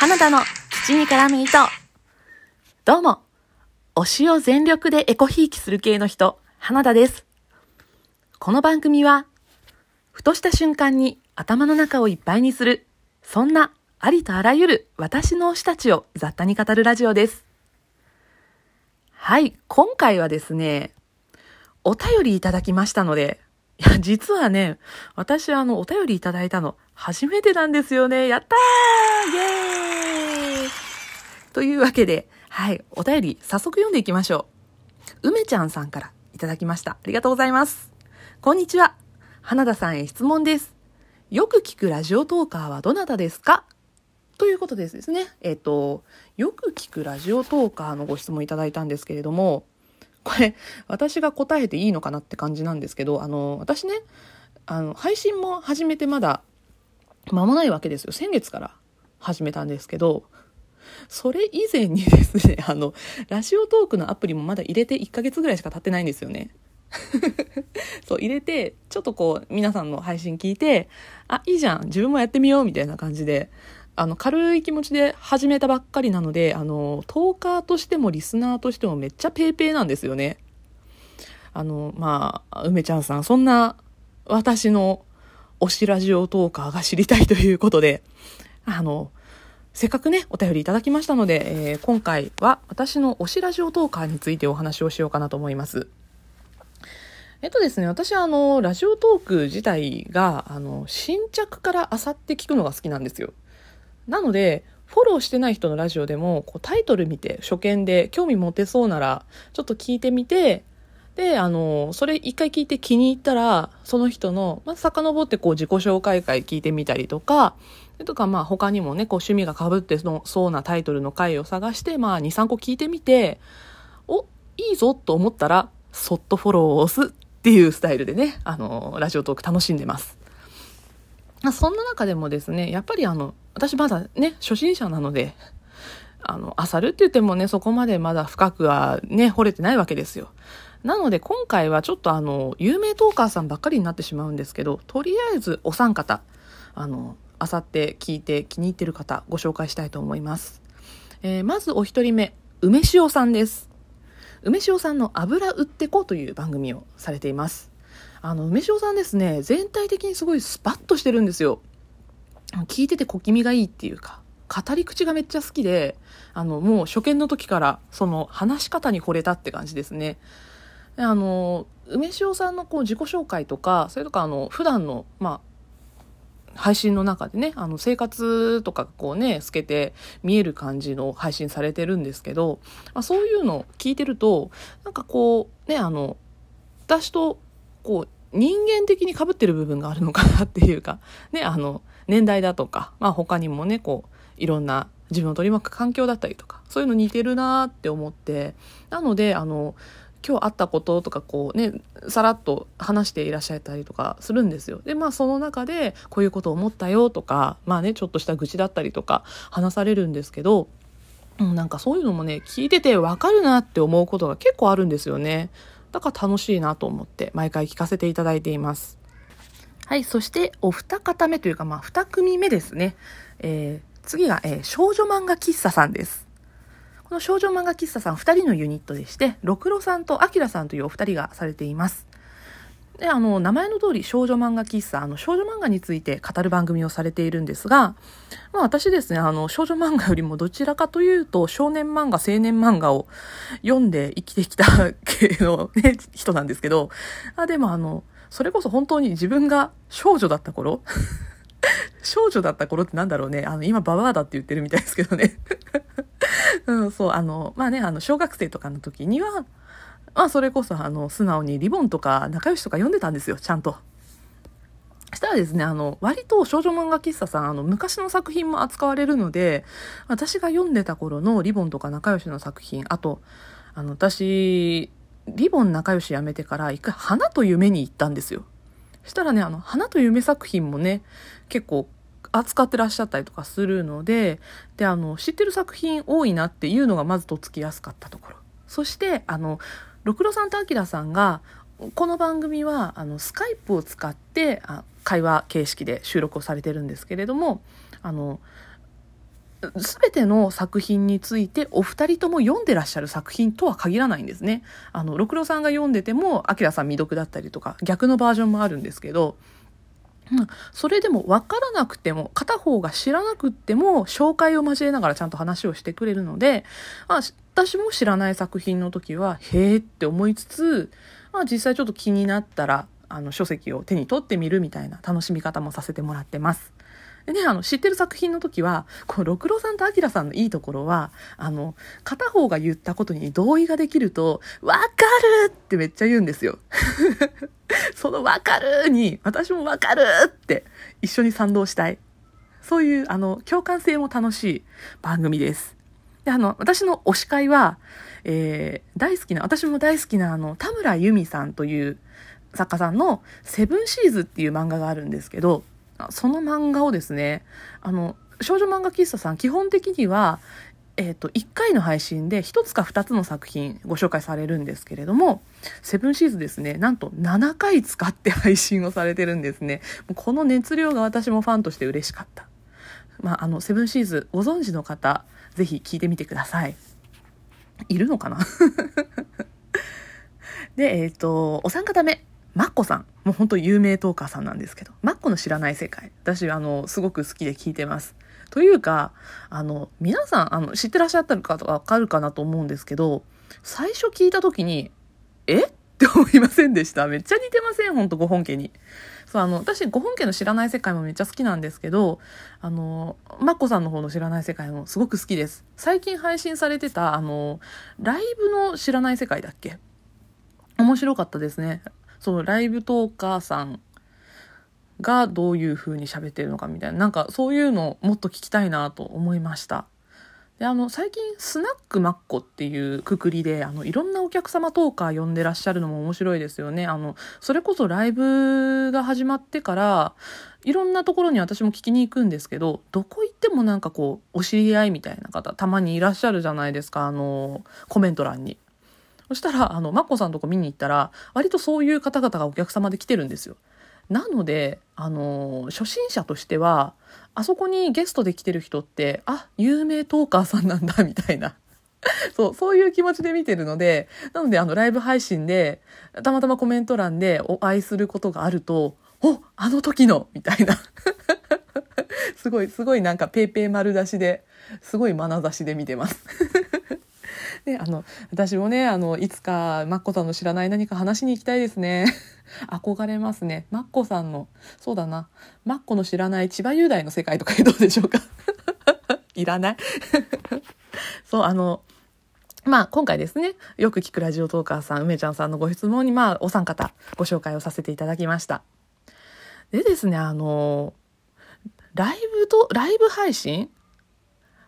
花田の土に絡む糸。どうも、推しを全力でエコひいきする系の人、花田です。この番組は、ふとした瞬間に頭の中をいっぱいにする、そんなありとあらゆる私の推したちを雑多に語るラジオです。はい、今回はですね、お便りいただきましたので、いや、実はね、私あの、お便りいただいたの、初めてなんですよね。やったーイェーイというわけで、はい、お便り早速読んでいきましょう。梅ちゃんさんからいただきました。ありがとうございます。こんにちは。花田さんへ質問です。よく聞くラジオトーカーはどなたですか？ということですですね。えっ、ー、と、よく聞くラジオトーカーのご質問いただいたんですけれども、これ、私が答えていいのかなって感じなんですけど、あの、私ね、あの、配信も始めてまだ間もないわけですよ。先月から始めたんですけど、それ以前にですね、あの、ラジオトークのアプリもまだ入れて1ヶ月ぐらいしか経ってないんですよね。そう、入れて、ちょっとこう、皆さんの配信聞いて、あ、いいじゃん、自分もやってみよう、みたいな感じで、あの、軽い気持ちで始めたばっかりなので、あの、トーカーとしてもリスナーとしてもめっちゃペーペーなんですよね。あの、まあ、梅ちゃんさん、そんな私の推しラジオトーカーが知りたいということで、あの、せっかくね、お便りいただきましたので、えー、今回は私の推しラジオトーカーについてお話をしようかなと思います。えっとですね、私はあの、ラジオトーク自体が、あの、新着から漁って聞くのが好きなんですよ。なので、フォローしてない人のラジオでも、こうタイトル見て、初見で興味持てそうなら、ちょっと聞いてみて、で、あの、それ一回聞いて気に入ったら、その人の、まあ、遡ってこう自己紹介会聞いてみたりとか、とかまあ他にもね、こう趣味が被ってそうなタイトルの回を探して、まあ2、3個聞いてみて、お、いいぞと思ったら、そっとフォローを押すっていうスタイルでね、あの、ラジオトーク楽しんでます。そんな中でもですね、やっぱりあの、私まだね、初心者なので、あの、あさるって言ってもね、そこまでまだ深くはね、掘れてないわけですよ。なので今回はちょっとあの、有名トーカーさんばっかりになってしまうんですけど、とりあえずお三方、あの、あさって聞いて気に入ってる方、ご紹介したいと思います。えー、まずお一人目、梅塩さんです。梅塩さんの油売ってこうという番組をされています。あの、梅塩さんですね、全体的にすごいスパッとしてるんですよ。聞いてて小気味がいいっていうか、語り口がめっちゃ好きで、あの、もう初見の時からその話し方に惚れたって感じですね。あの、梅塩さんのこう自己紹介とか、それとかあの、普段の、まあ、配信の中でね、あの、生活とかこうね、透けて見える感じの配信されてるんですけど、まあ、そういうの聞いてると、なんかこう、ね、あの、私と、こう、人間的に被ってる部分があるのかなっていうか、ね、あの、年代だとか、まあ他にもね、こう、いろんな自分を取り巻く環境だったりとか、そういうの似てるなって思って、なので、あの、今日あったこととかこうね、さらっと話していらっしゃったりとかするんですよ。で、まあその中でこういうこと思ったよとか、まあね、ちょっとした愚痴だったりとか話されるんですけど、うん、なんかそういうのもね、聞いててわかるなって思うことが結構あるんですよね。だから楽しいなと思って毎回聞かせていただいています。はい、そしてお二方目というかまあ二組目ですね。えー、次が、えー、少女漫画喫茶さんです。この少女漫画喫茶さん2人のユニットでして、ろくろさんとあきらさんというお二人がされています。で、あの、名前の通り少女漫画喫茶、あの、少女漫画について語る番組をされているんですが、まあ私ですね、あの、少女漫画よりもどちらかというと、少年漫画、青年漫画を読んで生きてきた系のね、人なんですけど、あ、でもあの、それこそ本当に自分が少女だった頃少女だった頃ってなんだろうね。あの、今ババアだって言ってるみたいですけどね うん、そう、あの、まあね、あの、小学生とかの時には、まあ、それこそ、あの、素直にリボンとか仲良しとか読んでたんですよ、ちゃんと。したらですね、あの、割と少女漫画喫茶さん、あの、昔の作品も扱われるので、私が読んでた頃のリボンとか仲良しの作品、あと、あの、私、リボン仲良しやめてから一回花と夢に行ったんですよ。したらね、あの、花と夢作品もね、結構扱ってらっしゃったりとかするので、で、あの、知ってる作品多いなっていうのがまずとっつきやすかったところ。そして、あの、ろくろさんとあきらさんが、この番組は、あの、スカイプを使って、あ会話形式で収録をされてるんですけれども、あの、全ての作品についてお二人とも読んでらっしゃる作品とは限らないんですね。あの、六郎さんが読んでても、アキラさん未読だったりとか、逆のバージョンもあるんですけど、それでも分からなくても、片方が知らなくても、紹介を交えながらちゃんと話をしてくれるので、あ、私も知らない作品の時は、へーって思いつつ、まあ実際ちょっと気になったら、あの書籍を手に取ってみるみたいな楽しみ方もさせてもらってます。でね、あの、知ってる作品の時は、こう、六郎さんと明さんのいいところは、あの、片方が言ったことに同意ができると、わかるってめっちゃ言うんですよ。そのわかるに、私もわかるって一緒に賛同したい。そういう、あの、共感性も楽しい番組です。で、あの、私の推し会は、えー、大好きな、私も大好きな、あの、田村由美さんという作家さんの、セブンシーズっていう漫画があるんですけど、その漫画をですね、あの、少女漫画喫茶さん、基本的には、えっ、ー、と、1回の配信で1つか2つの作品ご紹介されるんですけれども、セブンシーズですね、なんと7回使って配信をされてるんですね。もうこの熱量が私もファンとして嬉しかった。まあ、あの、セブンシーズご存知の方、ぜひ聞いてみてください。いるのかな？で、えっ、ー、と、お三方目。マッコさん。もう本当有名トーカーさんなんですけど、マッコの知らない世界。私、あの、すごく好きで聞いてます。というか、あの、皆さん、あの、知ってらっしゃったかわかるかなと思うんですけど、最初聞いた時に、え？って思いませんでした。めっちゃ似てません、ほんと、ご本家に。そう、あの、私、ご本家の知らない世界もめっちゃ好きなんですけど、あの、マッコさんの方の知らない世界もすごく好きです。最近配信されてた、あの、ライブの知らない世界だっけ？面白かったですね。そのライブトーカーさんがどういう風に喋ってるのかみたいな、なんかそういうのをもっと聞きたいなと思いました。で、あの、最近、スナックマッコっていうくくりで、あの、いろんなお客様トーカー呼んでらっしゃるのも面白いですよね。あの、それこそライブが始まってから、いろんなところに私も聞きに行くんですけど、どこ行ってもなんかこう、お知り合いみたいな方、たまにいらっしゃるじゃないですか、あの、コメント欄に。そしたら、あの、マッコさんのとこ見に行ったら、割とそういう方々がお客様で来てるんですよ。なので、あの、初心者としては、あそこにゲストで来てる人って、あ、有名トーカーさんなんだ、みたいな。そう、そういう気持ちで見てるので、なので、あの、ライブ配信で、たまたまコメント欄でお会いすることがあると、お、あの時のみたいな。すごい、すごいなんかペーペー丸出しで、すごい眼差しで見てます。で、あの、私もね、あの、いつかマッコさんの知らない何か話しに行きたいですね。憧れますね。マッコさんの、そうだな、マッコの知らない千葉雄大の世界とかどうでしょうか？いらない？そう、あの、まあ、今回ですね、よく聞くラジオトーカーさん、梅ちゃんさんのご質問に、まあ、お三方ご紹介をさせていただきました。でですね、あの、ライブと、ライブ配信？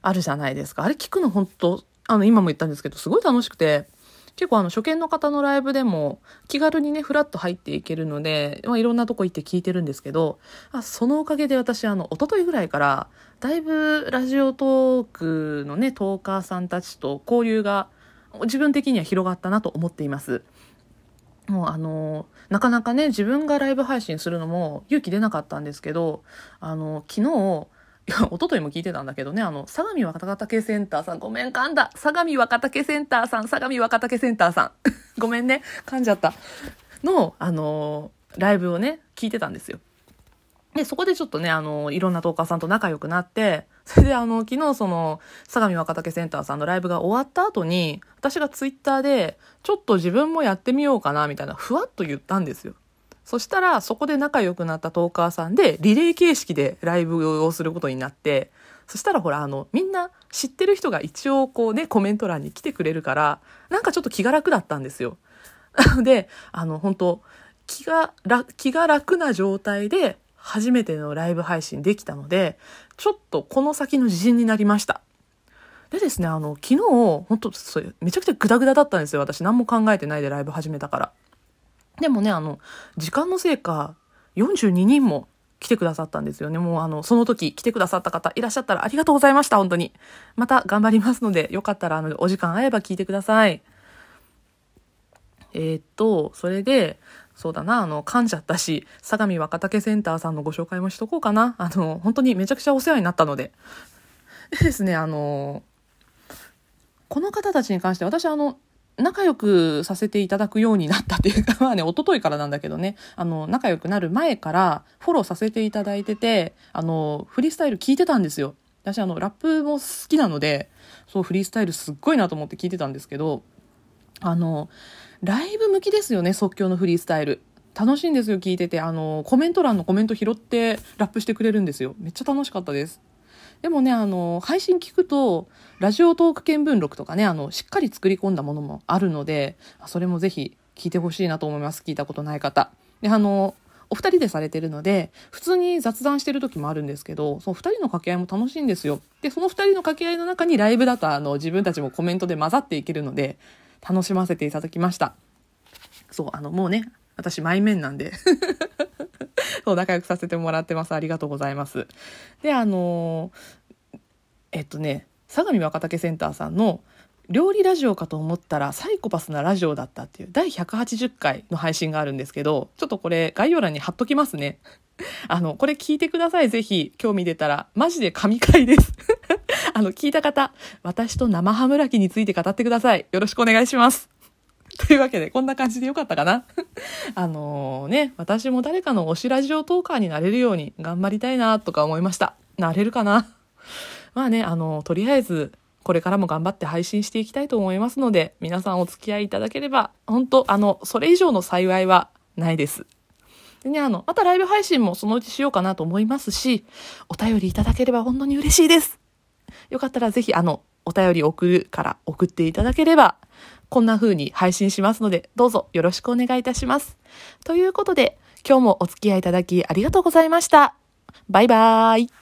あるじゃないですか。あれ聞くの本当あの、今も言ったんですけど、すごい楽しくて、結構あの、初見の方のライブでも、気軽にね、ふらっと入っていけるので、まあ、いろんなとこ行って聞いてるんですけど、あそのおかげで私、あの、一昨日ぐらいから、だいぶラジオトークのね、トーカーさんたちと交流が、自分的には広がったなと思っています。もうあの、なかなかね、自分がライブ配信するのも勇気出なかったんですけど、あの、昨日、いや、一昨日も聞いてたんだけどね、あの、相模若竹センターさん、ごめん、噛んだ。相模若竹センターさん、相模若竹センターさん。ごめんね、噛んじゃった。の、あのライブをね、聞いてたんですよ。で、そこでちょっとね、あの、いろんなトーカーさんと仲良くなって、それであの、昨日その、相模若竹センターさんのライブが終わった後に、私がツイッターで、ちょっと自分もやってみようかな、みたいな、ふわっと言ったんですよ。そしたら、そこで仲良くなったトーカーさんで、リレー形式でライブをすることになって、そしたらほら、あの、みんな知ってる人が一応こうね、コメント欄に来てくれるから、なんかちょっと気が楽だったんですよ。な ので、あの、本当気が楽、気が楽な状態で、初めてのライブ配信できたので、ちょっとこの先の自信になりました。でですね、あの、昨日、本当それ、めちゃくちゃグダグダだったんですよ。私何も考えてないでライブ始めたから。でもね、あの、時間のせいか、42人も来てくださったんですよね。もうあの、その時来てくださった方いらっしゃったらありがとうございました、本当に。また頑張りますので、よかったらあの、お時間合えば聞いてください。えー、っと、それで、そうだな、あの、噛んじゃったし、相模若竹センターさんのご紹介もしとこうかな。あの、本当にめちゃくちゃお世話になったので。でですね、あの、この方たちに関して私あの、仲良くさせていただくようになったっていうか、まあね、一昨日からなんだけどね、あの、仲良くなる前からフォローさせていただいてて、あの、フリースタイル聞いてたんですよ。私あの、ラップも好きなので、そう、フリースタイルすっごいなと思って聞いてたんですけど、あの、ライブ向きですよね、即興のフリースタイル。楽しいんですよ、聞いてて。あの、コメント欄のコメント拾ってラップしてくれるんですよ。めっちゃ楽しかったです。でもね、あの、配信聞くと、ラジオトーク見聞録とかね、あの、しっかり作り込んだものもあるので、それもぜひ聞いてほしいなと思います。聞いたことない方。で、あの、お二人でされてるので、普通に雑談してる時もあるんですけど、その二人の掛け合いも楽しいんですよ。で、その二人の掛け合いの中にライブだと、あの、自分たちもコメントで混ざっていけるので、楽しませていただきました。そう、あの、もうね、私、前面なんで そう、仲良くさせてもらってます。ありがとうございます。で、あのー、えっとね、相模若竹センターさんの料理ラジオかと思ったらサイコパスなラジオだったっていう第180回の配信があるんですけど、ちょっとこれ概要欄に貼っときますね。あの、これ聞いてください。ぜひ、興味出たら。マジで神回です。あの、聞いた方、私と生ハムラキについて語ってください。よろしくお願いします。というわけで、こんな感じでよかったかな あのね、私も誰かの推しラジオトーカーになれるように頑張りたいなとか思いました。なれるかな？まあね、あの、とりあえず、これからも頑張って配信していきたいと思いますので、皆さんお付き合いいただければ、本当あの、それ以上の幸いはないです。でね、あの、またライブ配信もそのうちしようかなと思いますし、お便りいただければ本当に嬉しいです。よかったらぜひ、あの、お便り送るから送っていただければ、こんな風に配信しますので、どうぞよろしくお願いいたします。ということで、今日もお付き合いいただきありがとうございました。バイバーイ。